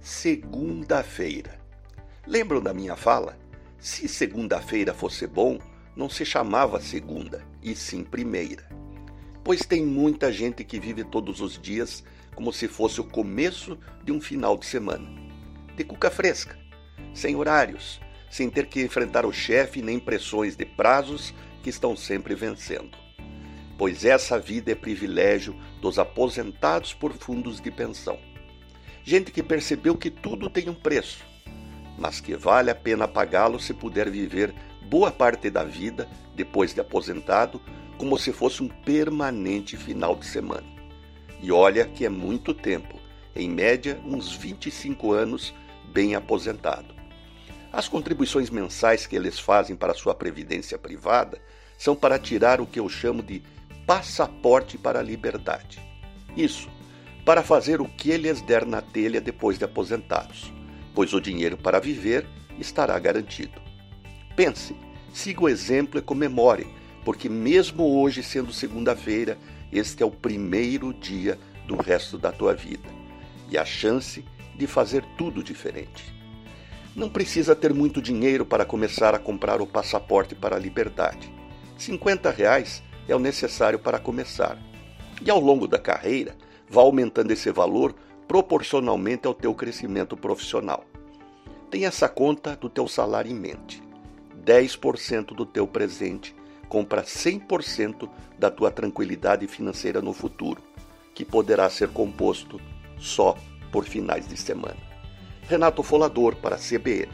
segunda-feira. Lembram da minha fala? Se segunda-feira fosse bom, não se chamava segunda, e sim primeira. Pois tem muita gente que vive todos os dias como se fosse o começo de um final de semana. De cuca fresca, sem horários, sem ter que enfrentar o chefe nem pressões de prazos que estão sempre vencendo. Pois essa vida é privilégio dos aposentados por fundos de pensão gente que percebeu que tudo tem um preço, mas que vale a pena pagá-lo se puder viver boa parte da vida, depois de aposentado, como se fosse um permanente final de semana. E olha que é muito tempo, em média uns 25 anos bem aposentado. As contribuições mensais que eles fazem para sua previdência privada são para tirar o que eu chamo de passaporte para a liberdade. Isso, para fazer o que lhes der na telha depois de aposentados, pois o dinheiro para viver estará garantido. Pense, siga o exemplo e comemore, porque mesmo hoje sendo segunda-feira, este é o primeiro dia do resto da tua vida e a chance de fazer tudo diferente. Não precisa ter muito dinheiro para começar a comprar o passaporte para a liberdade. 50 reais é o necessário para começar. E ao longo da carreira, vá aumentando esse valor proporcionalmente ao teu crescimento profissional. Tenha essa conta do teu salário em mente. 10% do teu presente compra 100% da tua tranquilidade financeira no futuro, que poderá ser composto só por finais de semana. Renato Folador para a CBN.